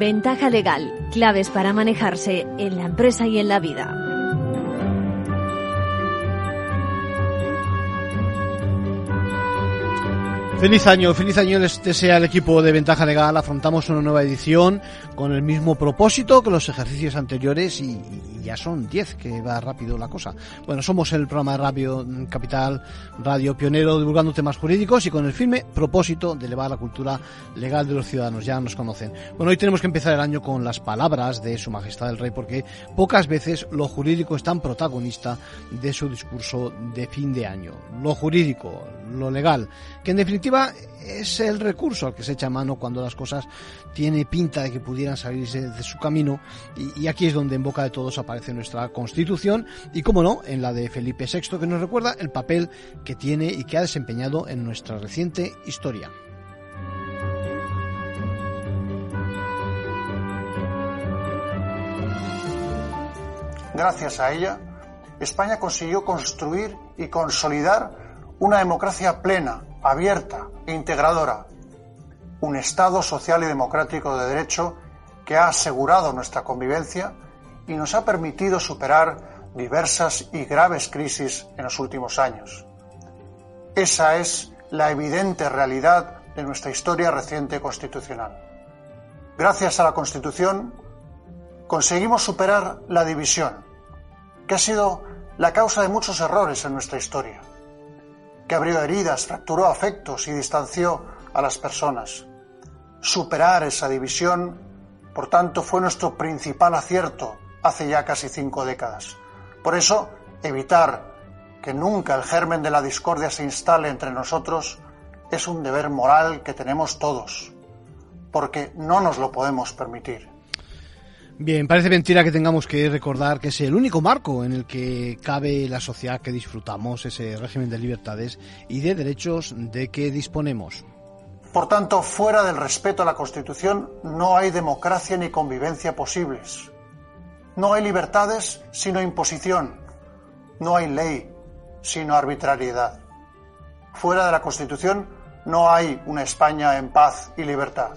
Ventaja legal, claves para manejarse en la empresa y en la vida. Feliz año, feliz año les desea el equipo de Ventaja Legal. Afrontamos una nueva edición con el mismo propósito que los ejercicios anteriores y, ya son 10, que va rápido la cosa. Bueno, somos el programa de Radio Capital, Radio Pionero, divulgando temas jurídicos y con el firme propósito de elevar la cultura legal de los ciudadanos. Ya nos conocen. Bueno, hoy tenemos que empezar el año con las palabras de Su Majestad el Rey, porque pocas veces lo jurídico es tan protagonista de su discurso de fin de año. Lo jurídico, lo legal, que en definitiva es el recurso al que se echa mano cuando las cosas tiene pinta de que pudieran salirse de su camino y, aquí es donde en boca de todos nuestra Constitución y como no, en la de Felipe VI que nos recuerda el papel que tiene y que ha desempeñado en nuestra reciente historia. Gracias a ella, España consiguió construir y consolidar una democracia plena, abierta e integradora, un Estado social y democrático de derecho que ha asegurado nuestra convivencia y nos ha permitido superar diversas y graves crisis en los últimos años. Esa es la evidente realidad de nuestra historia reciente constitucional. Gracias a la Constitución conseguimos superar la división, que ha sido la causa de muchos errores en nuestra historia que abrió heridas, fracturó afectos y distanció a las personas. Superar esa división, por tanto, fue nuestro principal acierto hace ya casi cinco décadas. Por eso, evitar que nunca el germen de la discordia se instale entre nosotros es un deber moral que tenemos todos, porque no nos lo podemos permitir. Bien, parece mentira que tengamos que recordar que es el único marco en el que cabe la sociedad que disfrutamos, ese régimen de libertades y de derechos de que disponemos. Por tanto, fuera del respeto a la Constitución no hay democracia ni convivencia posibles. No hay libertades sino imposición. No hay ley sino arbitrariedad. Fuera de la Constitución no hay una España en paz y libertad.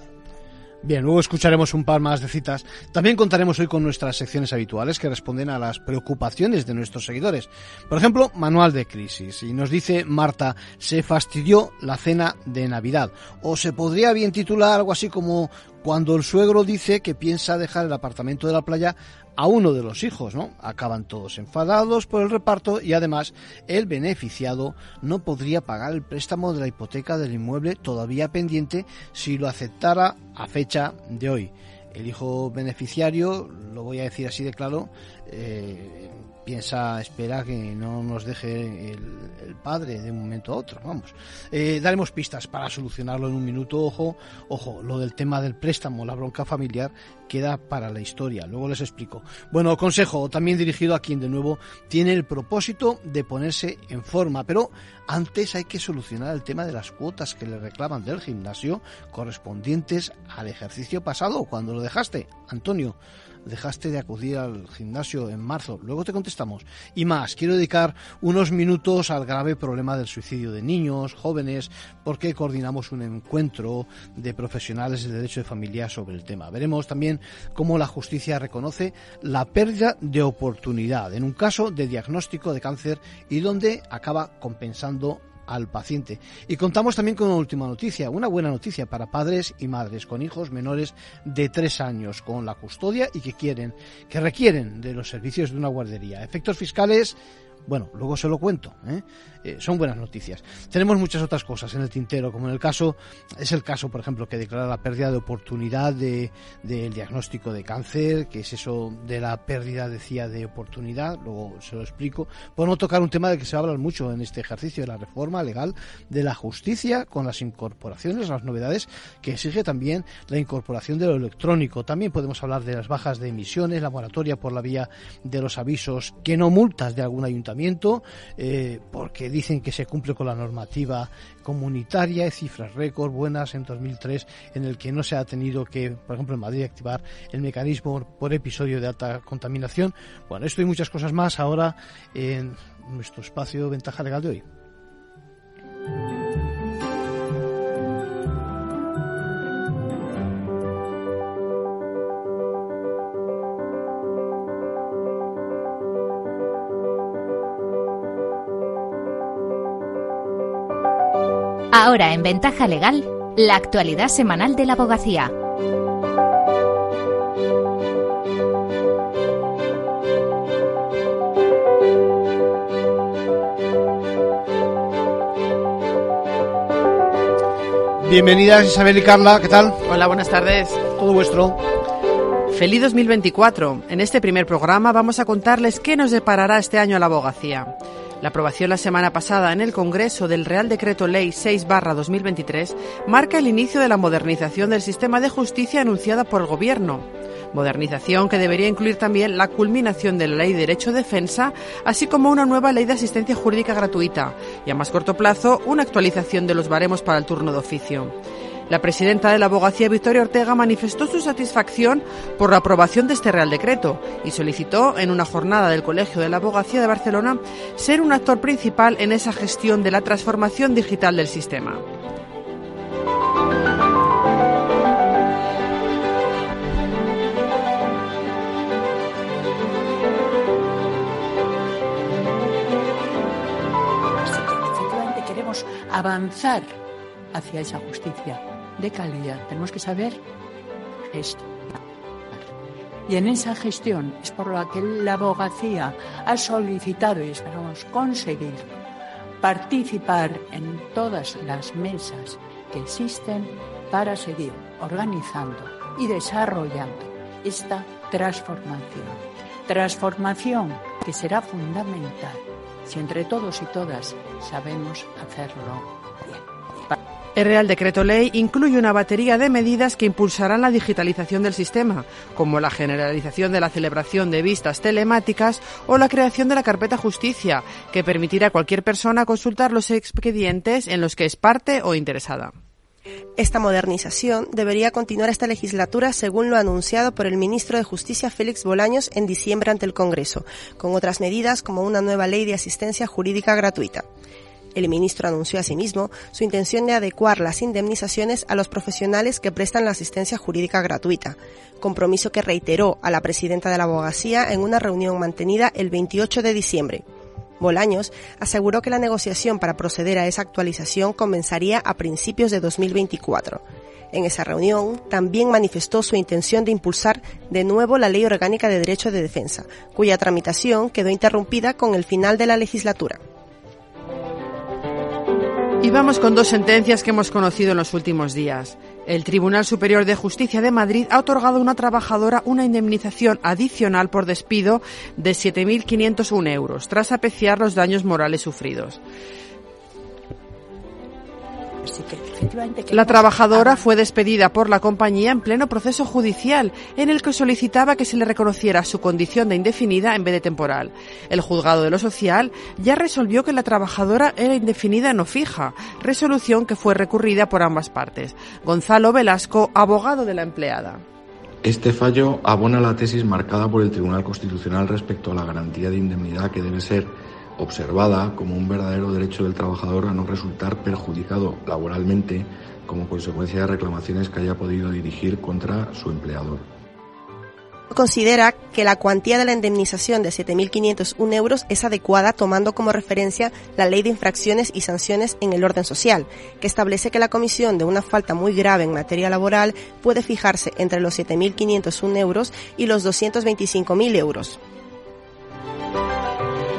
Bien, luego escucharemos un par más de citas. También contaremos hoy con nuestras secciones habituales que responden a las preocupaciones de nuestros seguidores. Por ejemplo, manual de crisis. Y nos dice Marta, se fastidió la cena de Navidad. O se podría bien titular algo así como cuando el suegro dice que piensa dejar el apartamento de la playa a uno de los hijos, ¿no? Acaban todos enfadados por el reparto y además el beneficiado no podría pagar el préstamo de la hipoteca del inmueble todavía pendiente si lo aceptara a fecha de hoy. El hijo beneficiario, lo voy a decir así de claro, eh, piensa, espera que no nos deje el, padre de un momento a otro. Vamos. Eh, daremos pistas para solucionarlo en un minuto. Ojo, ojo, lo del tema del préstamo, la bronca familiar, queda para la historia. Luego les explico. Bueno, consejo también dirigido a quien de nuevo tiene el propósito de ponerse en forma, pero antes hay que solucionar el tema de las cuotas que le reclaman del gimnasio correspondientes al ejercicio pasado, cuando lo dejaste, Antonio dejaste de acudir al gimnasio en marzo. Luego te contestamos. Y más, quiero dedicar unos minutos al grave problema del suicidio de niños, jóvenes, porque coordinamos un encuentro de profesionales de derecho de familia sobre el tema. Veremos también cómo la justicia reconoce la pérdida de oportunidad en un caso de diagnóstico de cáncer y donde acaba compensando al paciente. Y contamos también con una última noticia, una buena noticia para padres y madres con hijos menores de tres años con la custodia y que quieren, que requieren de los servicios de una guardería. Efectos fiscales bueno, luego se lo cuento. ¿eh? ¿Eh? son buenas noticias. Tenemos muchas otras cosas en el tintero, como en el caso, es el caso, por ejemplo, que declara la pérdida de oportunidad del de, diagnóstico de cáncer, que es eso de la pérdida, decía, de oportunidad, luego se lo explico. Por no tocar un tema de que se habla mucho en este ejercicio de la reforma legal de la justicia, con las incorporaciones, las novedades, que exige también la incorporación de lo electrónico. También podemos hablar de las bajas de emisiones, la moratoria por la vía de los avisos, que no multas de algún ayuntamiento eh, porque dicen que se cumple con la normativa comunitaria, cifras récord buenas en 2003, en el que no se ha tenido que, por ejemplo, en Madrid, activar el mecanismo por episodio de alta contaminación. Bueno, esto y muchas cosas más ahora en nuestro espacio Ventaja Legal de hoy. Ahora en Ventaja Legal, la actualidad semanal de la abogacía. Bienvenidas Isabel y Carla, ¿qué tal? Hola, buenas tardes. Todo vuestro. Feliz 2024. En este primer programa vamos a contarles qué nos deparará este año a la abogacía. La aprobación la semana pasada en el Congreso del Real Decreto Ley 6-2023 marca el inicio de la modernización del sistema de justicia anunciada por el Gobierno. Modernización que debería incluir también la culminación de la Ley de Derecho de Defensa, así como una nueva Ley de Asistencia Jurídica Gratuita y a más corto plazo una actualización de los baremos para el turno de oficio. La presidenta de la abogacía, Victoria Ortega, manifestó su satisfacción por la aprobación de este Real Decreto y solicitó en una jornada del Colegio de la Abogacía de Barcelona ser un actor principal en esa gestión de la transformación digital del sistema. avanzar hacia esa justicia de calidad. Tenemos que saber esto. Y en esa gestión es por la que la abogacía ha solicitado y esperamos conseguir participar en todas las mesas que existen para seguir organizando y desarrollando esta transformación. Transformación que será fundamental si entre todos y todas sabemos hacerlo el Real Decreto Ley incluye una batería de medidas que impulsarán la digitalización del sistema, como la generalización de la celebración de vistas telemáticas o la creación de la carpeta justicia, que permitirá a cualquier persona consultar los expedientes en los que es parte o interesada. Esta modernización debería continuar esta legislatura según lo anunciado por el ministro de Justicia Félix Bolaños en diciembre ante el Congreso, con otras medidas como una nueva ley de asistencia jurídica gratuita. El ministro anunció asimismo su intención de adecuar las indemnizaciones a los profesionales que prestan la asistencia jurídica gratuita, compromiso que reiteró a la presidenta de la abogacía en una reunión mantenida el 28 de diciembre. Bolaños aseguró que la negociación para proceder a esa actualización comenzaría a principios de 2024. En esa reunión también manifestó su intención de impulsar de nuevo la Ley Orgánica de Derecho de Defensa, cuya tramitación quedó interrumpida con el final de la legislatura. Y vamos con dos sentencias que hemos conocido en los últimos días. El Tribunal Superior de Justicia de Madrid ha otorgado a una trabajadora una indemnización adicional por despido de 7.501 euros, tras apreciar los daños morales sufridos. La trabajadora fue despedida por la compañía en pleno proceso judicial, en el que solicitaba que se le reconociera su condición de indefinida en vez de temporal. El juzgado de lo social ya resolvió que la trabajadora era indefinida no fija, resolución que fue recurrida por ambas partes. Gonzalo Velasco, abogado de la empleada. Este fallo abona la tesis marcada por el Tribunal Constitucional respecto a la garantía de indemnidad que debe ser observada como un verdadero derecho del trabajador a no resultar perjudicado laboralmente como consecuencia de reclamaciones que haya podido dirigir contra su empleador. Considera que la cuantía de la indemnización de 7.501 euros es adecuada tomando como referencia la Ley de Infracciones y Sanciones en el Orden Social, que establece que la comisión de una falta muy grave en materia laboral puede fijarse entre los 7.501 euros y los 225.000 euros.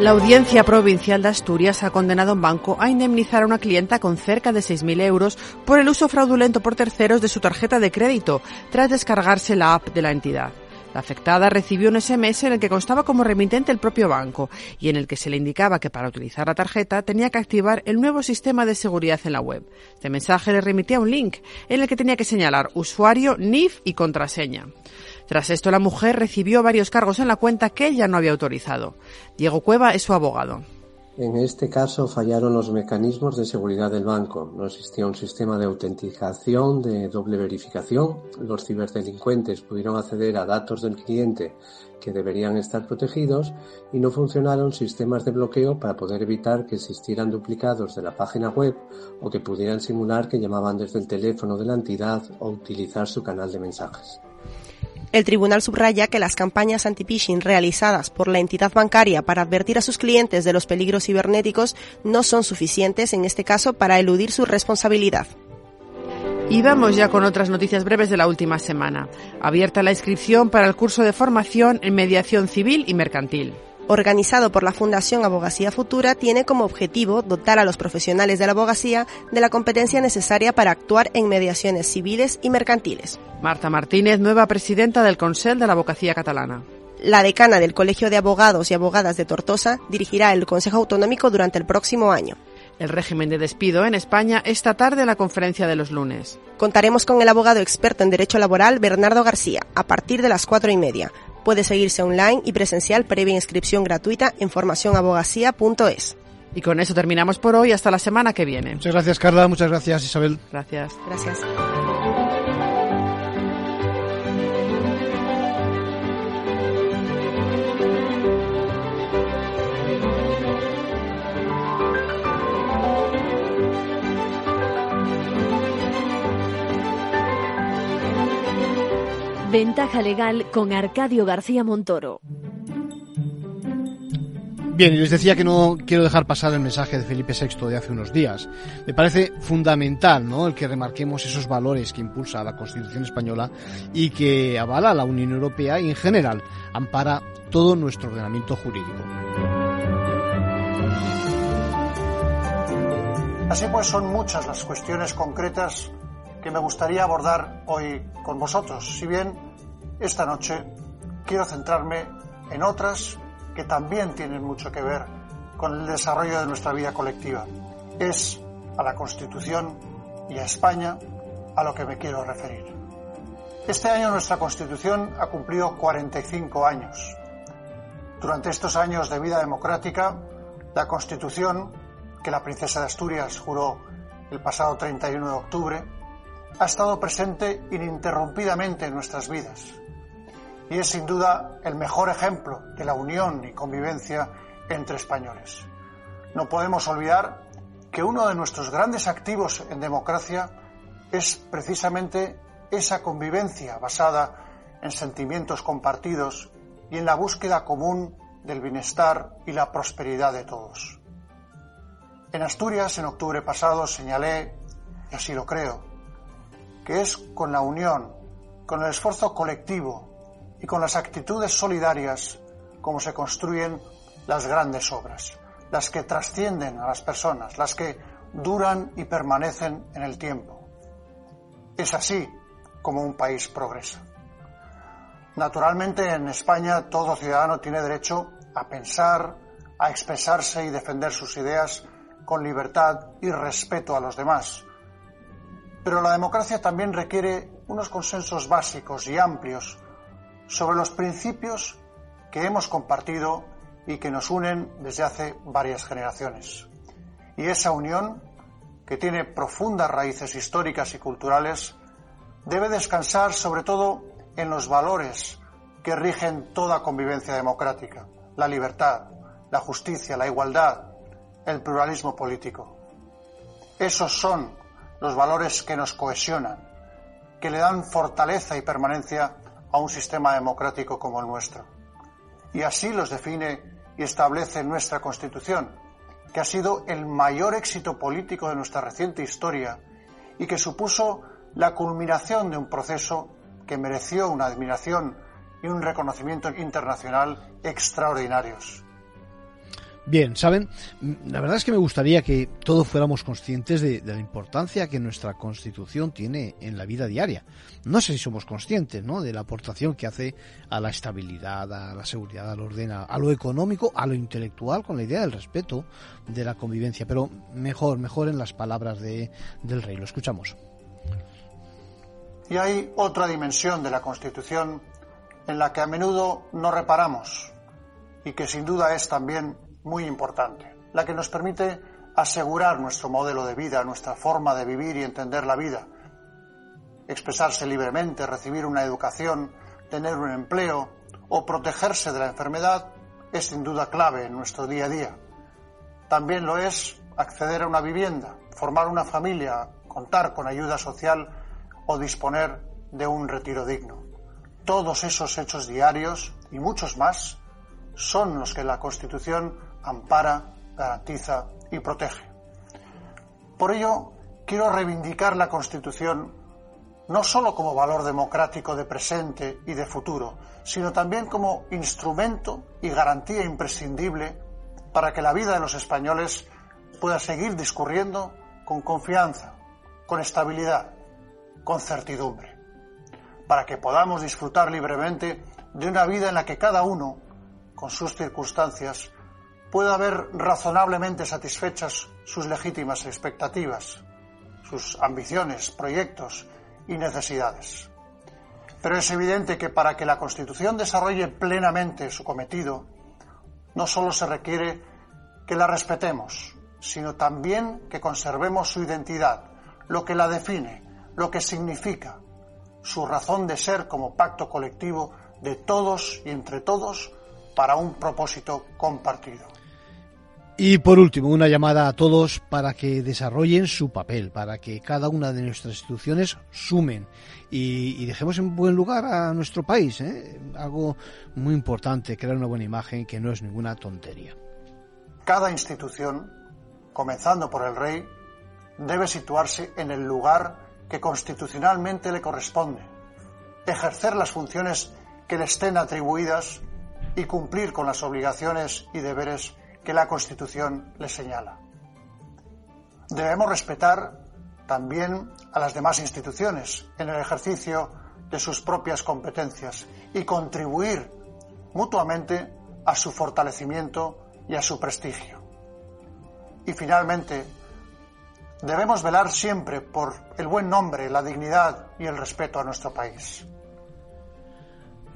La Audiencia Provincial de Asturias ha condenado a un banco a indemnizar a una clienta con cerca de 6.000 euros por el uso fraudulento por terceros de su tarjeta de crédito tras descargarse la app de la entidad. La afectada recibió un SMS en el que constaba como remitente el propio banco y en el que se le indicaba que para utilizar la tarjeta tenía que activar el nuevo sistema de seguridad en la web. Este mensaje le remitía un link en el que tenía que señalar usuario, NIF y contraseña. Tras esto, la mujer recibió varios cargos en la cuenta que ella no había autorizado. Diego Cueva es su abogado. En este caso fallaron los mecanismos de seguridad del banco. No existía un sistema de autenticación de doble verificación. Los ciberdelincuentes pudieron acceder a datos del cliente que deberían estar protegidos y no funcionaron sistemas de bloqueo para poder evitar que existieran duplicados de la página web o que pudieran simular que llamaban desde el teléfono de la entidad o utilizar su canal de mensajes. El tribunal subraya que las campañas anti-phishing realizadas por la entidad bancaria para advertir a sus clientes de los peligros cibernéticos no son suficientes en este caso para eludir su responsabilidad. Y vamos ya con otras noticias breves de la última semana. Abierta la inscripción para el curso de formación en mediación civil y mercantil organizado por la Fundación Abogacía Futura, tiene como objetivo dotar a los profesionales de la abogacía de la competencia necesaria para actuar en mediaciones civiles y mercantiles. Marta Martínez, nueva presidenta del Consell de la Abogacía Catalana. La decana del Colegio de Abogados y Abogadas de Tortosa dirigirá el Consejo Autonómico durante el próximo año. El régimen de despido en España esta tarde en la conferencia de los lunes. Contaremos con el abogado experto en Derecho Laboral Bernardo García a partir de las cuatro y media. Puede seguirse online y presencial previa inscripción gratuita en formacionabogacía.es. Y con eso terminamos por hoy. Hasta la semana que viene. Muchas gracias, Carla. Muchas gracias, Isabel. Gracias. Gracias. Ventaja legal con Arcadio García Montoro. Bien, y les decía que no quiero dejar pasar el mensaje de Felipe VI de hace unos días. Me parece fundamental, ¿no? El que remarquemos esos valores que impulsa la Constitución española y que avala la Unión Europea y en general ampara todo nuestro ordenamiento jurídico. Así pues, son muchas las cuestiones concretas que me gustaría abordar hoy con vosotros, si bien esta noche quiero centrarme en otras que también tienen mucho que ver con el desarrollo de nuestra vida colectiva. Es a la Constitución y a España a lo que me quiero referir. Este año nuestra Constitución ha cumplido 45 años. Durante estos años de vida democrática, la Constitución, que la princesa de Asturias juró el pasado 31 de octubre, ha estado presente ininterrumpidamente en nuestras vidas y es sin duda el mejor ejemplo de la unión y convivencia entre españoles. No podemos olvidar que uno de nuestros grandes activos en democracia es precisamente esa convivencia basada en sentimientos compartidos y en la búsqueda común del bienestar y la prosperidad de todos. En Asturias, en octubre pasado, señalé, y así lo creo, que es con la unión, con el esfuerzo colectivo y con las actitudes solidarias como se construyen las grandes obras, las que trascienden a las personas, las que duran y permanecen en el tiempo. Es así como un país progresa. Naturalmente en España todo ciudadano tiene derecho a pensar, a expresarse y defender sus ideas con libertad y respeto a los demás, pero la democracia también requiere unos consensos básicos y amplios sobre los principios que hemos compartido y que nos unen desde hace varias generaciones. Y esa unión, que tiene profundas raíces históricas y culturales, debe descansar sobre todo en los valores que rigen toda convivencia democrática, la libertad, la justicia, la igualdad, el pluralismo político. Esos son los valores que nos cohesionan, que le dan fortaleza y permanencia a un sistema democrático como el nuestro. Y así los define y establece nuestra Constitución, que ha sido el mayor éxito político de nuestra reciente historia y que supuso la culminación de un proceso que mereció una admiración y un reconocimiento internacional extraordinarios. Bien, ¿saben? La verdad es que me gustaría que todos fuéramos conscientes de, la importancia que nuestra Constitución tiene en la vida diaria. No sé si somos conscientes, ¿no? De la aportación que hace a la estabilidad, a la seguridad, al orden, a, lo económico, a lo intelectual, con la idea del respeto, de la convivencia. Pero mejor, mejor en las palabras de, del rey. Lo escuchamos. Y hay otra dimensión de la Constitución en la que a menudo no reparamos y que sin duda es también muy importante, la que nos permite asegurar nuestro modelo de vida, nuestra forma de vivir y entender la vida, expresarse libremente, recibir una educación, tener un empleo o protegerse de la enfermedad es sin duda clave en nuestro día a día. También lo es acceder a una vivienda, formar una familia, contar con ayuda social o disponer de un retiro digno. Todos esos hechos diarios y muchos más son los que la Constitución ampara, garantiza y protege. Por ello, quiero reivindicar la Constitución no sólo como valor democrático de presente y de futuro, sino también como instrumento y garantía imprescindible para que la vida de los españoles pueda seguir discurriendo con confianza, con estabilidad, con certidumbre, para que podamos disfrutar libremente de una vida en la que cada uno, con sus circunstancias, pueda ver razonablemente satisfechas sus legítimas expectativas, sus ambiciones, proyectos y necesidades. Pero es evidente que para que la Constitución desarrolle plenamente su cometido, no solo se requiere que la respetemos, sino también que conservemos su identidad, lo que la define, lo que significa, su razón de ser como pacto colectivo de todos y entre todos para un propósito compartido. Y por último, una llamada a todos para que desarrollen su papel, para que cada una de nuestras instituciones sumen y, dejemos en buen lugar a nuestro país. ¿eh? Algo muy importante, crear una buena imagen que no es ninguna tontería. Cada institución, comenzando por el rey, debe situarse en el lugar que constitucionalmente le corresponde, ejercer las funciones que le estén atribuidas y cumplir con las obligaciones y deberes que la Constitución le señala. Debemos respetar también a las demás instituciones en el ejercicio de sus propias competencias y contribuir mutuamente a su fortalecimiento y a su prestigio. Y finalmente, debemos velar siempre por el buen nombre, la dignidad y el respeto a nuestro país.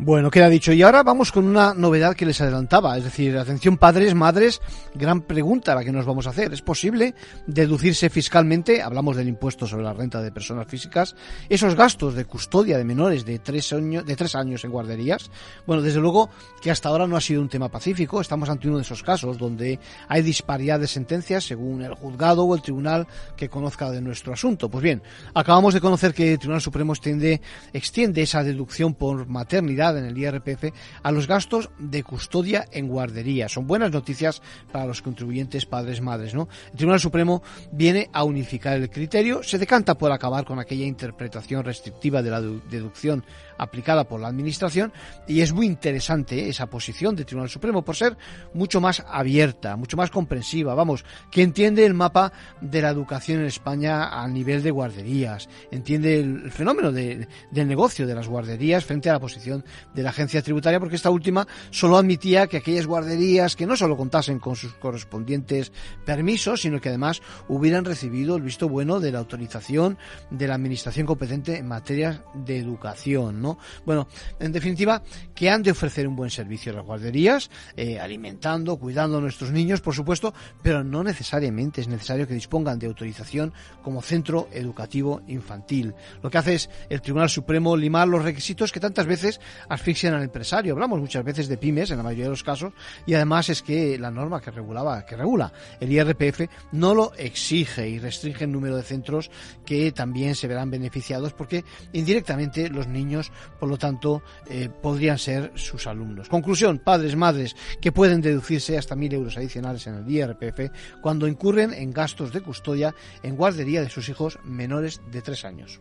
Bueno, queda dicho. Y ahora vamos con una novedad que les adelantaba. Es decir, atención padres, madres, gran pregunta la que nos vamos a hacer. ¿Es posible deducirse fiscalmente, hablamos del impuesto sobre la renta de personas físicas, esos gastos de custodia de menores de tres, años, de tres años en guarderías? Bueno, desde luego que hasta ahora no ha sido un tema pacífico. Estamos ante uno de esos casos donde hay disparidad de sentencias según el juzgado o el tribunal que conozca de nuestro asunto. Pues bien, acabamos de conocer que el Tribunal Supremo extiende, extiende esa deducción por maternidad en el IRPF a los gastos de custodia en guardería. Son buenas noticias para los contribuyentes padres madres, ¿no? El Tribunal Supremo viene a unificar el criterio, se decanta por acabar con aquella interpretación restrictiva de la deducción aplicada por la Administración y es muy interesante esa posición del Tribunal Supremo por ser mucho más abierta, mucho más comprensiva, vamos, que entiende el mapa de la educación en España a nivel de guarderías, entiende el fenómeno del negocio de las guarderías frente a la posición de la agencia tributaria porque esta última solo admitía que aquellas guarderías que no solo contasen con sus correspondientes permisos, sino que además hubieran recibido el visto bueno de la autorización de la administración competente en materia de educación, ¿no? Bueno, en definitiva, que han de ofrecer un buen servicio a las guarderías, eh, alimentando, cuidando a nuestros niños, por supuesto, pero no necesariamente es necesario que dispongan de autorización como centro educativo infantil. Lo que hace es el Tribunal Supremo limar los requisitos que tantas veces asfixian al empresario. Hablamos muchas veces de pymes en la mayoría de los casos y además es que la norma que regulaba, que regula el IRPF no lo exige y restringe el número de centros que también se verán beneficiados porque indirectamente los niños, por lo tanto, eh, podrían ser sus alumnos. Conclusión, padres, madres que pueden deducirse hasta mil euros adicionales en el IRPF cuando incurren en gastos de custodia en guardería de sus hijos menores de tres años.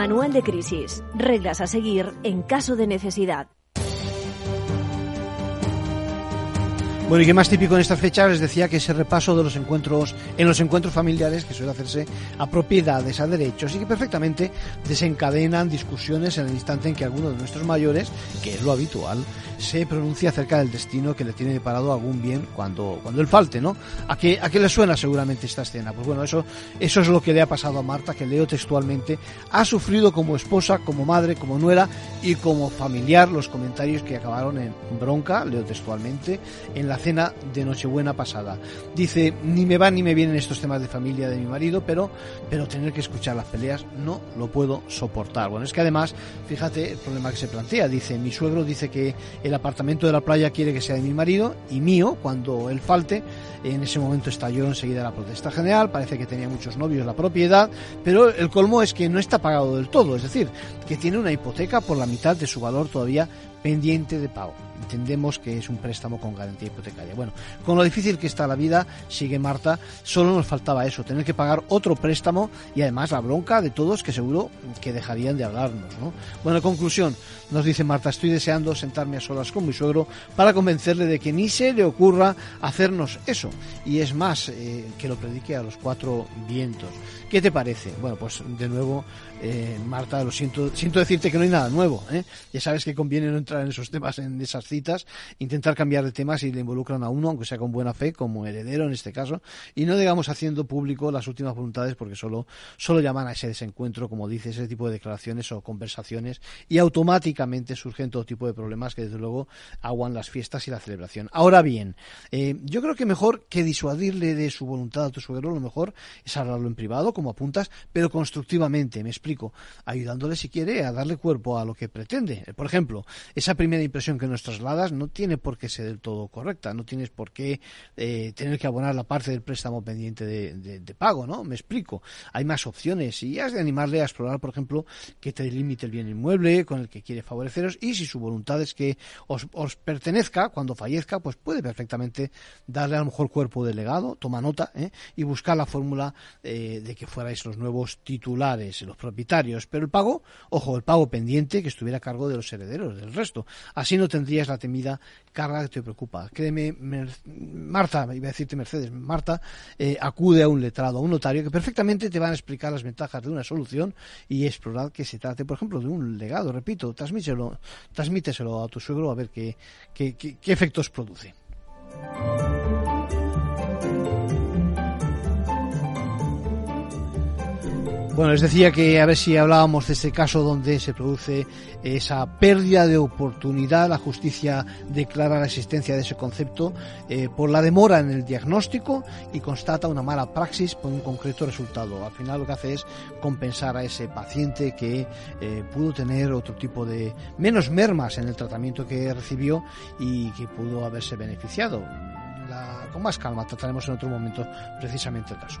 Manual de crisis. Reglas a seguir en caso de necesidad. Bueno, y qué más típico en estas fechas les decía que ese repaso de los encuentros, en los encuentros familiares que suele hacerse a propiedades, a derechos y que perfectamente desencadenan discusiones en el instante en que alguno de nuestros mayores, que es lo habitual, se pronuncia acerca del destino que le tiene deparado algún bien cuando, cuando él falte, ¿no? ¿A qué, ¿A qué le suena seguramente esta escena? Pues bueno, eso, eso es lo que le ha pasado a Marta, que leo textualmente, ha sufrido como esposa, como madre, como nuera y como familiar los comentarios que acabaron en bronca, leo textualmente, en la cena de Nochebuena pasada. Dice, ni me van ni me vienen estos temas de familia de mi marido, pero, pero tener que escuchar las peleas no lo puedo soportar. Bueno, es que además, fíjate el problema que se plantea. Dice, mi suegro dice que el apartamento de la playa quiere que sea de mi marido y mío cuando él falte. En ese momento estalló enseguida la protesta general, parece que tenía muchos novios la propiedad, pero el colmo es que no está pagado del todo, es decir, que tiene una hipoteca por la mitad de su valor todavía pendiente de pago. Entendemos que es un préstamo con garantía hipotecaria. Bueno, con lo difícil que está la vida, sigue Marta, solo nos faltaba eso, tener que pagar otro préstamo y además la bronca de todos que seguro que dejarían de hablarnos. ¿no? Bueno, en conclusión, nos dice Marta, estoy deseando sentarme a solas con mi suegro para convencerle de que ni se le ocurra hacernos eso. Y es más, eh, que lo predique a los cuatro vientos. ¿Qué te parece? Bueno, pues de nuevo, eh, Marta, lo siento, siento decirte que no hay nada nuevo. ¿eh? Ya sabes que conviene no entrar en esos temas, en esas citas, intentar cambiar de temas si le involucran a uno, aunque sea con buena fe, como heredero en este caso, y no digamos haciendo público las últimas voluntades porque solo, solo llaman a ese desencuentro, como dice, ese tipo de declaraciones o conversaciones, y automáticamente surgen todo tipo de problemas que desde luego aguan las fiestas y la celebración. Ahora bien, eh, yo creo que mejor que disuadirle de su voluntad a tu suegro, lo mejor es hablarlo en privado, como apuntas, pero constructivamente, me explico, ayudándole si quiere a darle cuerpo a lo que pretende. Por ejemplo, esa primera impresión que nos no tiene por qué ser del todo correcta, no tienes por qué eh, tener que abonar la parte del préstamo pendiente de, pago, ¿no? Me explico. Hay más opciones y has de animarle a explorar, por ejemplo, que te limite el bien inmueble con el que quiere favoreceros y si su voluntad es que os, pertenezca cuando fallezca, pues puede perfectamente darle a lo mejor cuerpo de legado, toma nota, ¿eh? y buscar la fórmula eh, de que fuerais los nuevos titulares, los propietarios. Pero el pago, ojo, el pago pendiente que estuviera a cargo de los herederos, del resto. Así no tendrías la temida carga que te preocupa. Créeme, Marta, iba a decirte Mercedes, Marta, eh, acude a un letrado, a un notario que perfectamente te van a explicar las ventajas de una solución y explorar que se trate, por ejemplo, de un legado, repito, transmíteselo, transmíteselo a tu suegro a ver qué, qué, qué efectos produce. Bueno, les decía que a ver si hablábamos de ese caso donde se produce esa pérdida de oportunidad. La justicia declara la existencia de ese concepto eh, por la demora en el diagnóstico y constata una mala praxis por un concreto resultado. Al final lo que hace es compensar a ese paciente que eh, pudo tener otro tipo de menos mermas en el tratamiento que recibió y que pudo haberse beneficiado. con más calma trataremos en otro momento precisamente el caso.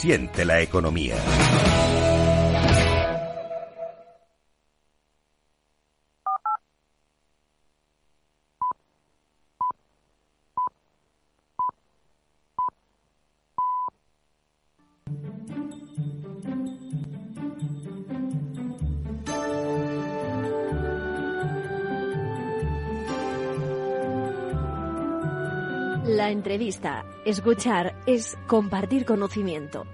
siente la economía. La entrevista escuchar, es compartir conocimiento.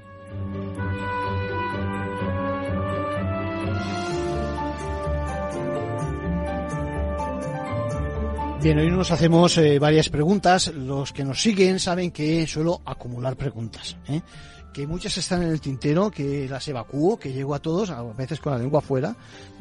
Bien, hoy nos hacemos eh, varias preguntas. Los que nos siguen saben que suelo acumular preguntas. ¿eh? Que muchas están en el tintero, que las evacúo, que llego a todos, a veces con la lengua afuera.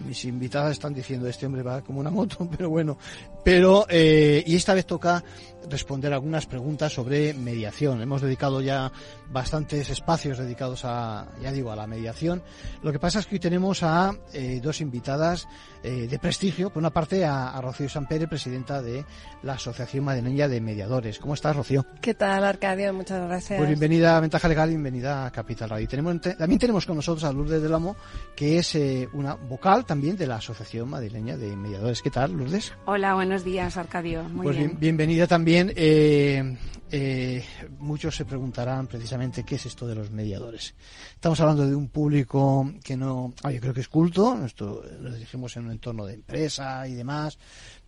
Mis invitadas están diciendo, este hombre va como una moto, pero bueno. Pero, eh, y esta vez toca responder algunas preguntas sobre mediación. Hemos dedicado ya bastantes espacios dedicados a, ya digo, a la mediación. Lo que pasa es que hoy tenemos a eh, dos invitadas eh, de prestigio. Por una parte, a, a Rocío Sampere, presidenta de la Asociación Madrileña de Mediadores. ¿Cómo estás, Rocío? ¿Qué tal, Arcadio? Muchas gracias. Pues bienvenida a Ventaja Legal, bienvenida Capital Radio. Tenemos, también tenemos con nosotros a Lourdes del Amo, que es eh, una vocal también de la Asociación Madrileña de Mediadores. ¿Qué tal, Lourdes? Hola, buenos días, Arcadio. Muy pues bien. bienvenida también. Eh, eh, muchos se preguntarán precisamente qué es esto de los mediadores. Estamos hablando de un público que no, ah, yo creo que es culto, esto lo dirigimos en un entorno de empresa y demás,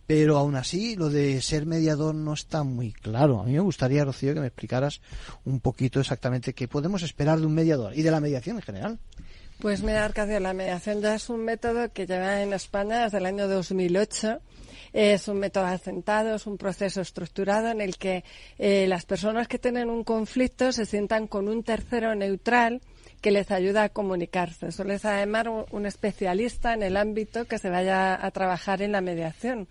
pero aún así lo de ser mediador no está muy claro. A mí me gustaría, Rocío, que me explicaras un poquito exactamente qué podemos esperar de un mediador y de la mediación en general. Pues mira, Arcadio, la mediación ya es un método que lleva en España desde el año 2008 es un método asentado, es un proceso estructurado en el que eh, las personas que tienen un conflicto se sientan con un tercero neutral que les ayuda a comunicarse. Suele ser además un especialista en el ámbito que se vaya a trabajar en la mediación.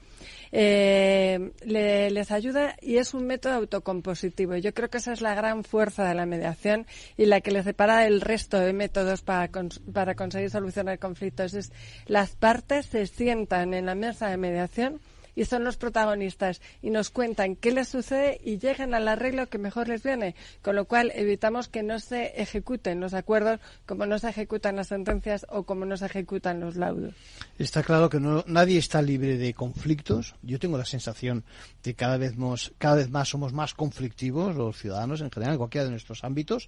Eh, les ayuda y es un método autocompositivo. Yo creo que esa es la gran fuerza de la mediación y la que le separa del resto de métodos para, para conseguir solucionar conflictos. Es las partes se sientan en la mesa de mediación y son los protagonistas y nos cuentan qué les sucede y llegan al arreglo que mejor les viene, con lo cual evitamos que no se ejecuten los acuerdos como no se ejecutan las sentencias o como no se ejecutan los laudos. Está claro que no, nadie está libre de conflictos. Yo tengo la sensación de que cada vez, más, cada vez más somos más conflictivos los ciudadanos en general, en cualquiera de nuestros ámbitos.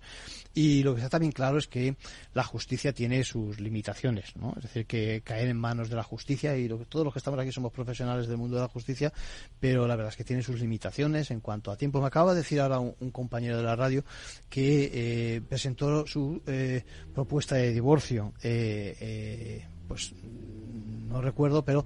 Y lo que está también claro es que la justicia tiene sus limitaciones, ¿no? Es decir, que caer en manos de la justicia y lo, todos los que estamos aquí somos profesionales del mundo de la justicia, pero la verdad es que tiene sus limitaciones en cuanto a tiempo. Me acaba de decir ahora un, compañero de la radio que eh, presentó su eh, propuesta de divorcio, eh, pues no recuerdo, pero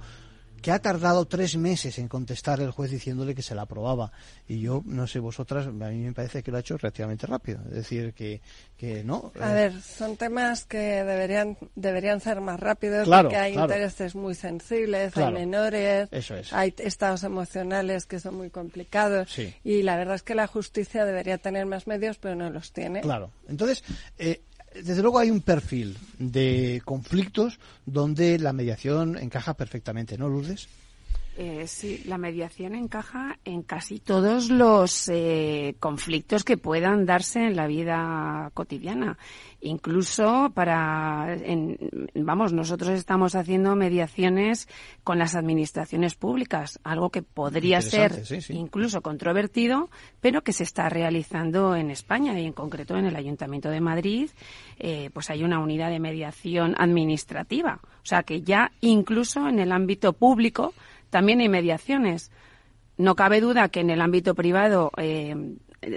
que ha tardado tres meses en contestar el juez diciéndole que se la aprobaba. Y yo, no sé vosotras, a mí me parece que lo ha hecho relativamente rápido. Es decir, que, que no. A ver, son temas que deberían, deberían ser más rápidos porque hay intereses muy sensibles, hay menores, hay estados emocionales que son muy complicados. Y la verdad es que la justicia debería tener más medios, pero no los tiene. Claro. Entonces, eh, desde luego hay un perfil de conflictos donde la mediación encaja perfectamente, ¿no, Lourdes? Eh, sí, la mediación encaja en casi todos los eh, conflictos que puedan darse en la vida cotidiana. Incluso para, vamos, nosotros estamos haciendo mediaciones con las administraciones públicas, algo que podría ser incluso controvertido, pero que se está realizando en España y en concreto en el Ayuntamiento de Madrid, eh, pues hay una unidad de mediación administrativa. O sea que ya incluso en el ámbito público también hay mediaciones. No cabe duda que en el ámbito privado eh,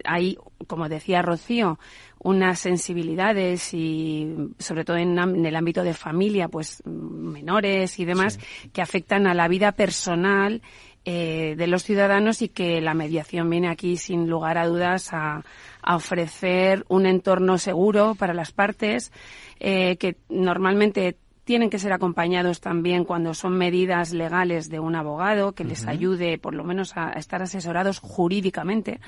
hay, como decía Rocío, unas sensibilidades y sobre todo en, el ámbito de familia, pues menores y demás, que afectan a la vida personal eh, de los ciudadanos y que la mediación viene aquí sin lugar a dudas a, ofrecer un entorno seguro para las partes eh, que normalmente tienen que ser acompañados también cuando son medidas legales de un abogado que les ayude por lo menos a, estar asesorados jurídicamente.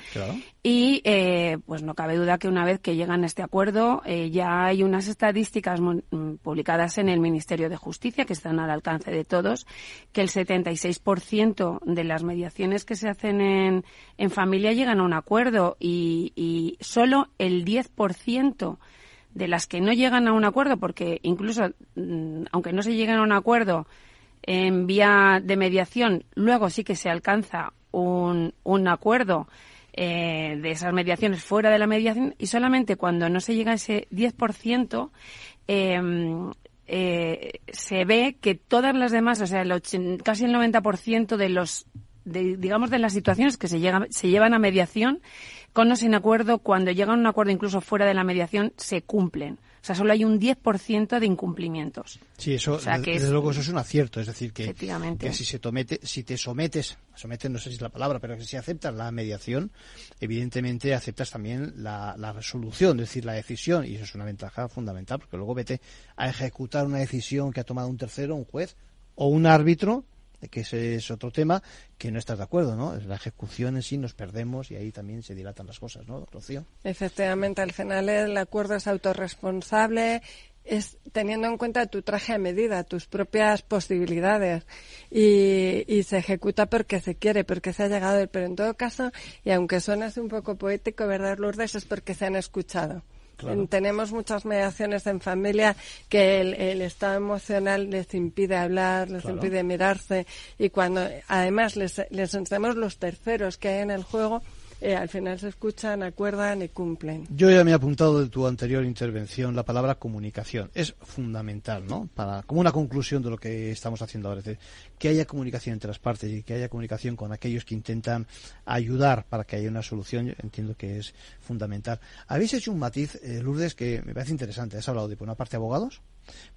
Y eh, pues no cabe duda que una vez que llegan a este acuerdo eh, ya hay unas estadísticas mm, publicadas en el Ministerio de Justicia que están al alcance de todos, que el 76% de las mediaciones que se hacen en, en familia llegan a un acuerdo y, y solo el 10% de las que no llegan a un acuerdo, porque incluso mm, aunque no se lleguen a un acuerdo en vía de mediación, luego sí que se alcanza un, un acuerdo eh, de esas mediaciones fuera de la mediación y solamente cuando no se llega a ese 10%, em, eh, se ve que todas las demás, o sea, el casi el 90% de los digamos, de las situaciones que se, se llevan a mediación con o sin acuerdo, cuando llegan a un acuerdo incluso fuera de la mediación, se cumplen. O sea, solo hay un 10% de incumplimientos. Sí, eso, desde, luego, eso es un acierto. Es decir, que, que si, se tomete, si te sometes, sometes no sé si es la palabra, pero que si aceptas la mediación, evidentemente aceptas también la, la resolución, es decir, la decisión, y eso es una ventaja fundamental, porque luego vete a ejecutar una decisión que ha tomado un tercero, un juez o un árbitro, que ese es otro tema, que no estás de acuerdo, ¿no? La ejecución en sí nos perdemos y ahí también se dilatan las cosas, ¿no, Rocío? Efectivamente, al final el acuerdo es autorresponsable, es teniendo en cuenta tu traje a medida, tus propias posibilidades y, y, se ejecuta porque se quiere, porque se ha llegado, pero en todo caso, y aunque suene un poco poético, ¿verdad, Lourdes? Es porque se han escuchado. Tenemos muchas mediaciones en familia que el, estado emocional les impide hablar, les impide mirarse y cuando además les, les enseñamos los terceros que hay en el juego, eh, al final se escuchan, acuerdan y cumplen. Yo ya me he apuntado de tu anterior intervención la palabra comunicación. Es fundamental, ¿no? Para, como una conclusión de lo que estamos haciendo ahora. Que haya comunicación entre las partes y que haya comunicación con aquellos que intentan ayudar para que haya una solución, yo entiendo que es fundamental. Habéis hecho un matiz, eh, Lourdes, que me parece interesante. Has hablado de, por una parte, abogados,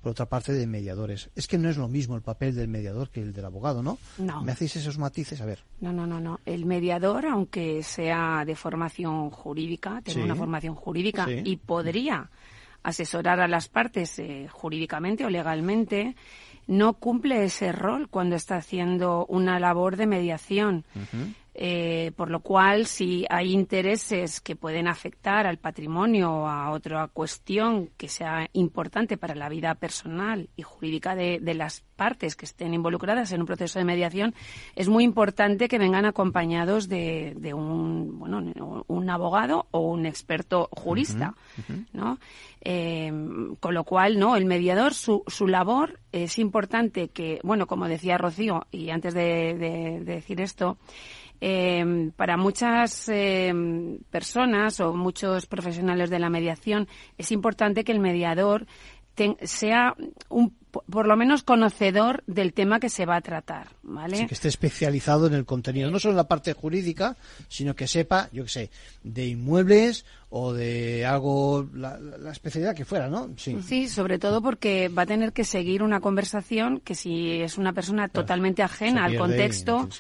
por otra parte, de mediadores. Es que no es lo mismo el papel del mediador que el del abogado, ¿no? No. ¿Me hacéis esos matices? A ver. No, no, no, no. El mediador, aunque sea de formación jurídica, tiene una formación jurídica y podría asesorar a las partes eh, jurídicamente o legalmente, no cumple ese rol cuando está haciendo una labor de mediación. Eh, por lo cual, si hay intereses que pueden afectar al patrimonio o a otra cuestión que sea importante para la vida personal y jurídica de, las partes que estén involucradas en un proceso de mediación, es muy importante que vengan acompañados de, un, bueno, un abogado o un experto jurista, ¿no? Eh, con lo cual, no, el mediador, su, su labor es importante que, bueno, como decía Rocío, y antes de decir esto, eh, para muchas eh, personas o muchos profesionales de la mediación es importante que el mediador sea un por lo menos conocedor del tema que se va a tratar, ¿vale? Sí, que esté especializado en el contenido, no solo en la parte jurídica, sino que sepa, yo qué sé, de inmuebles o de algo, la, especialidad que fuera, ¿no? Sí. sí, sobre todo porque va a tener que seguir una conversación que si es una persona totalmente ajena al contexto,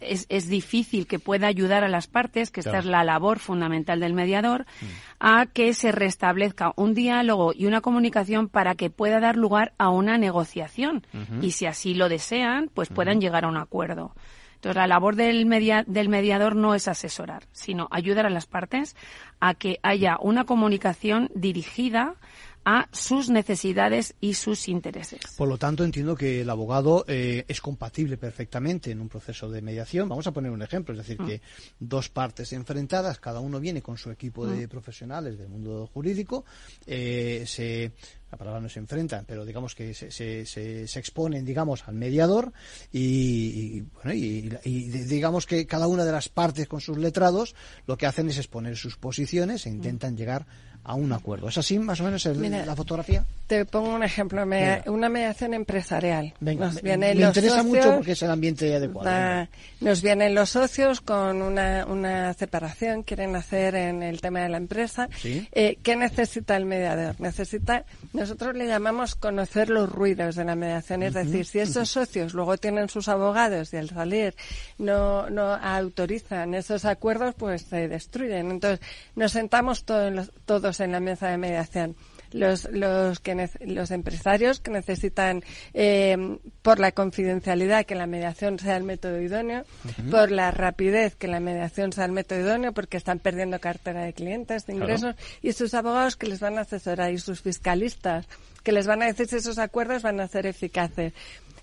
es, es, difícil que pueda ayudar a las partes, que esta es la labor fundamental del mediador, mm. a que se restablezca un diálogo y una comunicación para que pueda dar lugar a una negociación. Y si así lo desean, pues puedan llegar a un acuerdo. Entonces, la labor del, del mediador no es asesorar, sino ayudar a las partes a que haya una comunicación dirigida a sus necesidades y sus intereses. Por lo tanto, entiendo que el abogado eh, es compatible perfectamente en un proceso de mediación. Vamos a poner un ejemplo, es decir, mm. que dos partes enfrentadas, cada uno viene con su equipo de mm. profesionales del mundo jurídico, eh, se la palabra no se enfrentan, pero digamos que se, se, se, exponen, digamos, al mediador y, bueno, y, digamos que cada una de las partes con sus letrados lo que hacen es exponer sus posiciones e intentan llegar a un acuerdo. ¿Es así más o menos la fotografía? Te pongo un ejemplo, una mediación empresarial. nos vienen me, interesa mucho porque es el ambiente adecuado. nos vienen los socios con una, una separación, quieren hacer en el tema de la empresa. Eh, ¿Qué necesita el mediador? Necesita, nosotros le llamamos conocer los ruidos de la mediación, es decir, si esos socios luego tienen sus abogados y al salir no, no autorizan esos acuerdos, pues se destruyen. Entonces, nos sentamos todos, todos en la mesa de mediación. Los, los, que los empresarios que necesitan eh, por la confidencialidad que la mediación sea el método idóneo, por la rapidez que la mediación sea el método idóneo, porque están perdiendo cartera de clientes, de ingresos, y sus abogados que les van a asesorar y sus fiscalistas que les van a decir si esos acuerdos van a ser eficaces.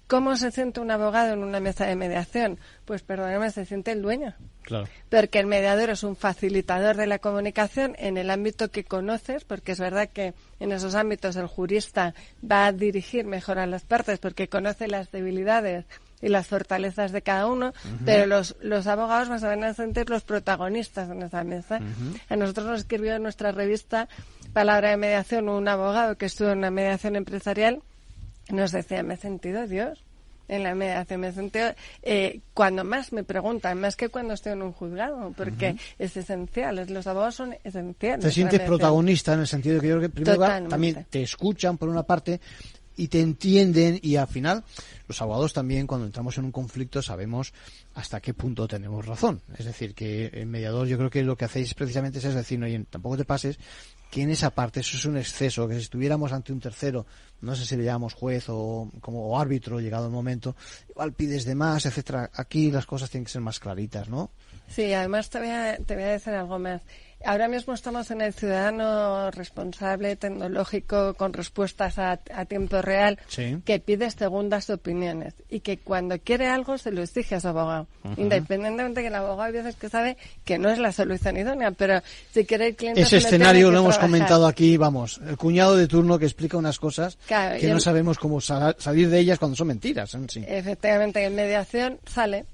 ¿Cómo se siente un abogado en una mesa de mediación? Pues perdóname, se siente el dueño. Claro. Porque el mediador es un facilitador de la comunicación en el ámbito que conoces, porque es verdad que en esos ámbitos el jurista va a dirigir mejor a las partes porque conoce las debilidades y las fortalezas de cada uno, pero los, los abogados van a sentir los protagonistas en esa mesa. A nosotros nos escribió en nuestra revista Palabra de Mediación un abogado que estuvo en una mediación empresarial nos decía, me he sentido Dios. En la mediación. Me sentido, eh, cuando más me preguntan, más que cuando estoy en un juzgado, porque es esencial, los abogados son esenciales. Te sientes protagonista en el sentido de que yo creo que primero también te escuchan por una parte y te entienden y al final los abogados también cuando entramos en un conflicto sabemos hasta qué punto tenemos razón. Es decir, que el mediador yo creo que lo que hacéis precisamente es decir, oye, tampoco te pases que en esa parte eso es un exceso, que si estuviéramos ante un tercero, no sé si le llamamos juez o como árbitro llegado el momento, igual pides de más, etcétera. Aquí las cosas tienen que ser más claritas, ¿no? Sí, además te voy a, te voy a decir algo más. Ahora mismo estamos en el ciudadano responsable, tecnológico, con respuestas a, tiempo real, que pide segundas opiniones y que cuando quiere algo se lo exige a su abogado. Independientemente que el abogado a veces que sabe que no es la solución idónea, pero si quiere el cliente... Ese escenario lo hemos comentado aquí, vamos, el cuñado de turno que explica unas cosas que no sabemos cómo salir de ellas cuando son mentiras. Efectivamente, en mediación sale